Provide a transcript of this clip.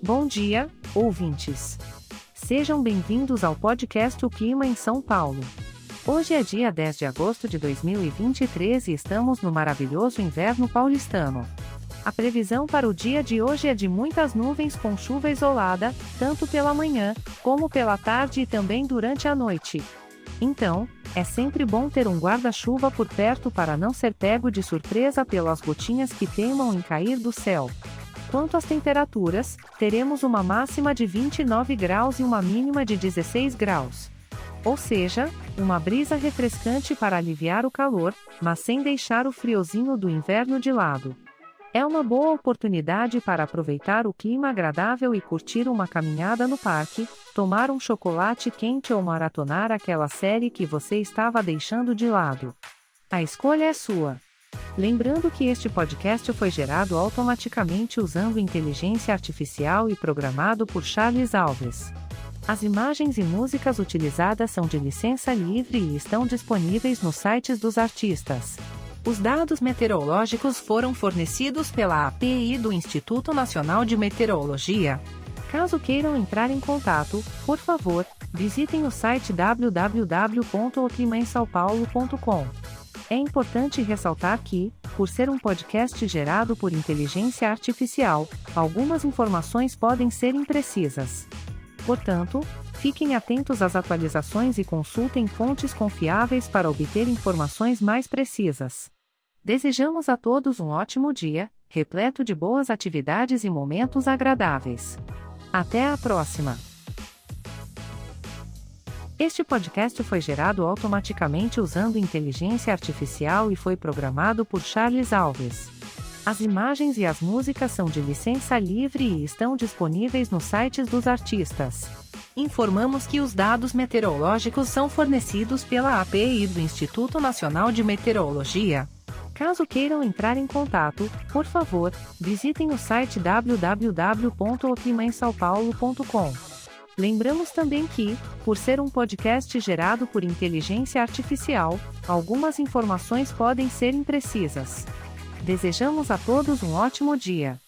Bom dia, ouvintes. Sejam bem-vindos ao podcast O Clima em São Paulo. Hoje é dia 10 de agosto de 2023 e estamos no maravilhoso inverno paulistano. A previsão para o dia de hoje é de muitas nuvens com chuva isolada, tanto pela manhã, como pela tarde e também durante a noite. Então, é sempre bom ter um guarda-chuva por perto para não ser pego de surpresa pelas gotinhas que teimam em cair do céu. Quanto às temperaturas, teremos uma máxima de 29 graus e uma mínima de 16 graus. Ou seja, uma brisa refrescante para aliviar o calor, mas sem deixar o friozinho do inverno de lado. É uma boa oportunidade para aproveitar o clima agradável e curtir uma caminhada no parque, tomar um chocolate quente ou maratonar aquela série que você estava deixando de lado. A escolha é sua. Lembrando que este podcast foi gerado automaticamente usando inteligência artificial e programado por Charles Alves. As imagens e músicas utilizadas são de licença livre e estão disponíveis nos sites dos artistas. Os dados meteorológicos foram fornecidos pela API do Instituto Nacional de Meteorologia. Caso queiram entrar em contato, por favor, visitem o site www.oclimainsaopaulo.com. É importante ressaltar que, por ser um podcast gerado por inteligência artificial, algumas informações podem ser imprecisas. Portanto, fiquem atentos às atualizações e consultem fontes confiáveis para obter informações mais precisas. Desejamos a todos um ótimo dia, repleto de boas atividades e momentos agradáveis. Até a próxima! Este podcast foi gerado automaticamente usando inteligência artificial e foi programado por Charles Alves. As imagens e as músicas são de licença livre e estão disponíveis nos sites dos artistas. Informamos que os dados meteorológicos são fornecidos pela API do Instituto Nacional de Meteorologia. Caso queiram entrar em contato, por favor, visitem o site www.oclimainsaopaulo.com. Lembramos também que, por ser um podcast gerado por inteligência artificial, algumas informações podem ser imprecisas. Desejamos a todos um ótimo dia.